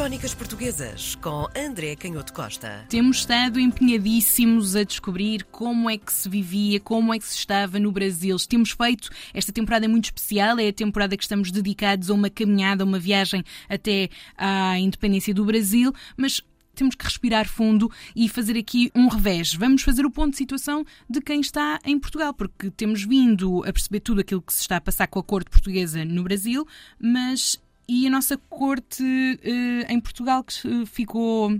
Crónicas Portuguesas com André Canhoto Costa. Temos estado empenhadíssimos a descobrir como é que se vivia, como é que se estava no Brasil. Temos feito esta temporada muito especial, é a temporada que estamos dedicados a uma caminhada, a uma viagem até à independência do Brasil, mas temos que respirar fundo e fazer aqui um revés. Vamos fazer o ponto de situação de quem está em Portugal, porque temos vindo a perceber tudo aquilo que se está a passar com a corte portuguesa no Brasil, mas e a nossa corte uh, em Portugal que ficou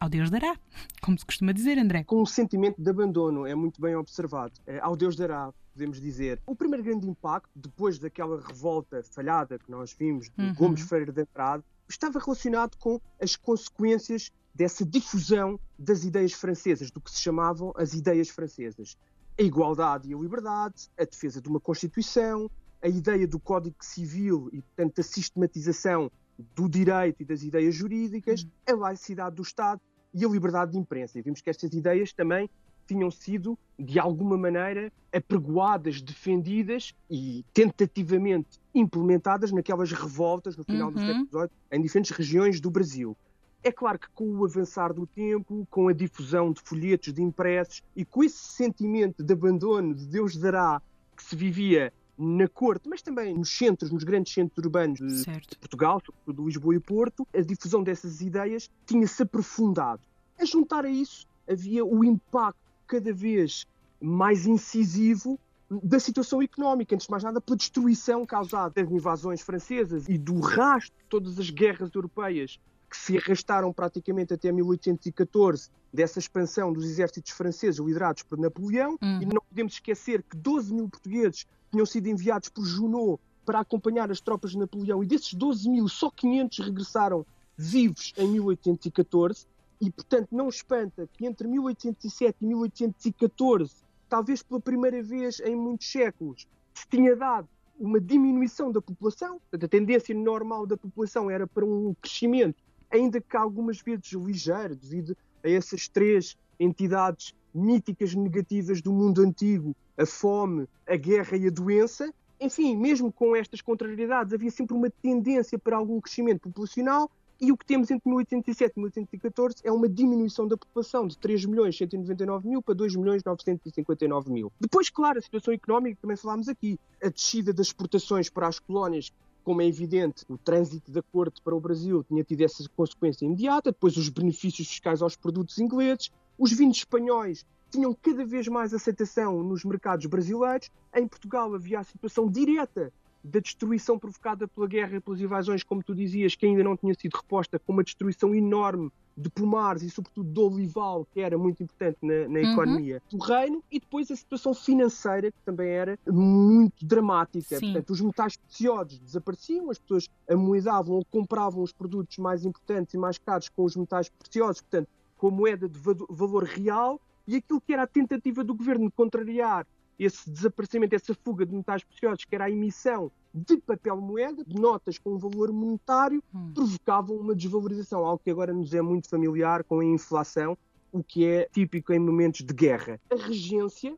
ao Deus dará, como se costuma dizer, André. Com um sentimento de abandono, é muito bem observado. É, ao Deus dará, podemos dizer. O primeiro grande impacto, depois daquela revolta falhada que nós vimos de uhum. Gomes Freire de Andrade, estava relacionado com as consequências dessa difusão das ideias francesas, do que se chamavam as ideias francesas. A igualdade e a liberdade, a defesa de uma Constituição, a ideia do Código Civil e, portanto, a sistematização do direito e das ideias jurídicas, uhum. a laicidade do Estado e a liberdade de imprensa. E vimos que estas ideias também tinham sido, de alguma maneira, apregoadas, defendidas e tentativamente implementadas naquelas revoltas no final uhum. do século XVIII em diferentes regiões do Brasil. É claro que com o avançar do tempo, com a difusão de folhetos, de impressos e com esse sentimento de abandono de Deus dará que se vivia na corte, mas também nos centros, nos grandes centros urbanos de, Portugal, sobretudo Lisboa e Porto, a difusão dessas ideias tinha-se aprofundado. A juntar a isso, havia o impacto cada vez mais incisivo da situação económica, antes de mais nada pela destruição causada das invasões francesas e do rastro de todas as guerras europeias que se arrastaram praticamente até 1814 dessa expansão dos exércitos franceses liderados por Napoleão. Uhum. E não podemos esquecer que 12 mil portugueses tinham sido enviados por Junot para acompanhar as tropas de Napoleão, e desses 12 mil, só 500 regressaram vivos em 1814, e portanto não espanta que entre 1807 e 1814, talvez pela primeira vez em muitos séculos, se tinha dado uma diminuição da população, a tendência normal da população era para um crescimento, ainda que algumas vezes ligeiro, devido a essas três entidades míticas negativas do mundo antigo, a fome, a guerra e a doença. Enfim, mesmo com estas contrariedades, havia sempre uma tendência para algum crescimento populacional e o que temos entre 1807 e 1814 é uma diminuição da população de 3 milhões 199 mil para 2 milhões 959 mil. Depois, claro, a situação económica, também falámos aqui, a descida das exportações para as colónias como é evidente, o trânsito da corte para o Brasil tinha tido essa consequência imediata, depois os benefícios fiscais aos produtos ingleses, os vinhos espanhóis tinham cada vez mais aceitação nos mercados brasileiros. Em Portugal havia a situação direta da destruição provocada pela guerra e pelas invasões, como tu dizias, que ainda não tinha sido reposta, com uma destruição enorme de pomares e, sobretudo, do olival, que era muito importante na, na uhum. economia do reino, e depois a situação financeira, que também era muito dramática. Sim. Portanto, os metais preciosos desapareciam, as pessoas amoedavam ou compravam os produtos mais importantes e mais caros com os metais preciosos, portanto, com a moeda de valor real, e aquilo que era a tentativa do governo de contrariar esse desaparecimento, essa fuga de metais preciosos, que era a emissão de papel moeda, de notas com valor monetário, hum. provocavam uma desvalorização, algo que agora nos é muito familiar com a inflação, o que é típico em momentos de guerra. A regência,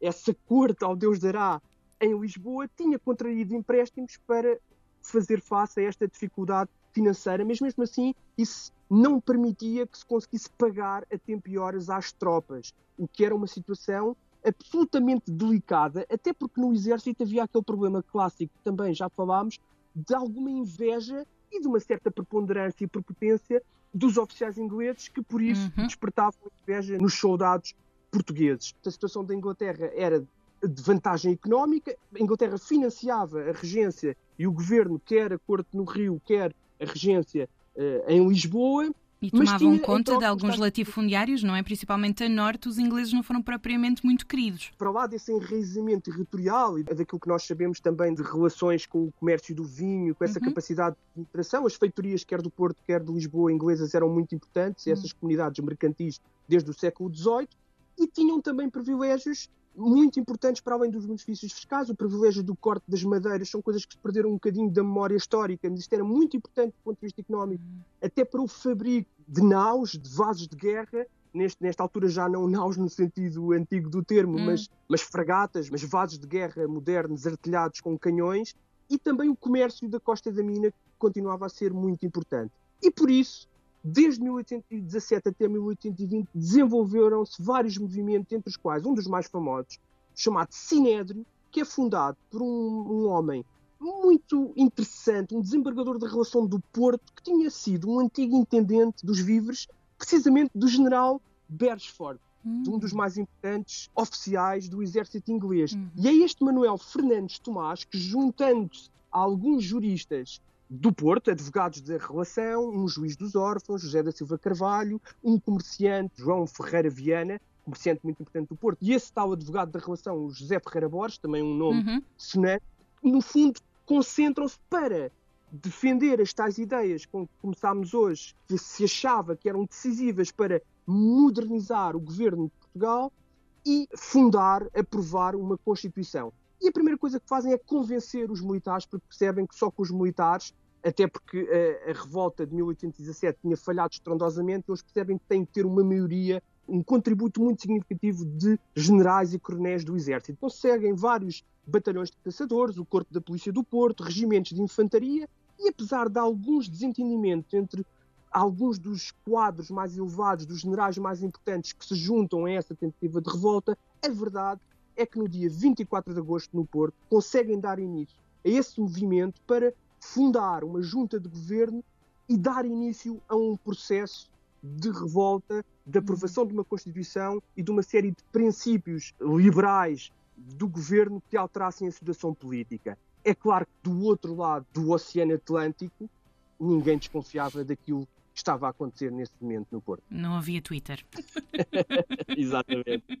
essa corte ao Deus dará em Lisboa, tinha contraído empréstimos para fazer face a esta dificuldade financeira, mas mesmo assim isso não permitia que se conseguisse pagar a tempo e horas às tropas, o que era uma situação absolutamente delicada, até porque no exército havia aquele problema clássico que também já falámos, de alguma inveja e de uma certa preponderância e prepotência dos oficiais ingleses que por isso uhum. despertavam inveja nos soldados portugueses. A situação da Inglaterra era de vantagem económica, a Inglaterra financiava a regência e o governo, quer a corte no Rio, quer a regência uh, em Lisboa, e tomavam conta de alguns latifundiários, não é? Principalmente a norte, os ingleses não foram propriamente muito queridos. Para lá desse enraizamento territorial e daquilo que nós sabemos também de relações com o comércio do vinho, com essa uhum. capacidade de interação, as feitorias, quer do Porto, quer de Lisboa, inglesas, eram muito importantes, uhum. essas comunidades mercantis desde o século XVIII, e tinham também privilégios muito importantes para além dos benefícios fiscais, o privilégio do corte das madeiras, são coisas que se perderam um bocadinho da memória histórica, mas isto era muito importante do ponto de vista económico, até para o fabrico de naus, de vasos de guerra, neste, nesta altura já não naus no sentido antigo do termo, hum. mas, mas fragatas, mas vasos de guerra modernos, artilhados com canhões, e também o comércio da Costa da Mina, que continuava a ser muito importante. E por isso, desde 1817 até 1820, desenvolveram-se vários movimentos, entre os quais um dos mais famosos, chamado Sinédrio, que é fundado por um, um homem muito interessante, um desembargador da relação do Porto, que tinha sido um antigo intendente dos víveres, precisamente do general Beresford, hum. um dos mais importantes oficiais do exército inglês. Hum. E é este Manuel Fernandes Tomás que, juntando-se a alguns juristas do Porto, advogados da relação, um juiz dos órfãos, José da Silva Carvalho, um comerciante, João Ferreira Viana, comerciante muito importante do Porto, e esse tal advogado da relação, José Ferreira Borges, também um nome uhum. sonante, no fundo concentram-se para defender as tais ideias com que começámos hoje, que se achava que eram decisivas para modernizar o governo de Portugal e fundar, aprovar uma Constituição. E a primeira coisa que fazem é convencer os militares, porque percebem que só com os militares, até porque a, a revolta de 1817 tinha falhado estrondosamente, eles percebem que têm que ter uma maioria, um contributo muito significativo de generais e coronéis do exército. Então seguem vários batalhões de caçadores, o Corpo da Polícia do Porto, regimentos de infantaria, e apesar de alguns desentendimentos entre alguns dos quadros mais elevados, dos generais mais importantes que se juntam a essa tentativa de revolta, a verdade é que no dia 24 de agosto, no Porto, conseguem dar início a esse movimento para fundar uma junta de governo e dar início a um processo de revolta, de aprovação de uma Constituição e de uma série de princípios liberais do governo que alterassem a situação política. É claro que do outro lado do Oceano Atlântico, ninguém desconfiava daquilo que estava a acontecer nesse momento no Porto. Não havia Twitter. Exatamente.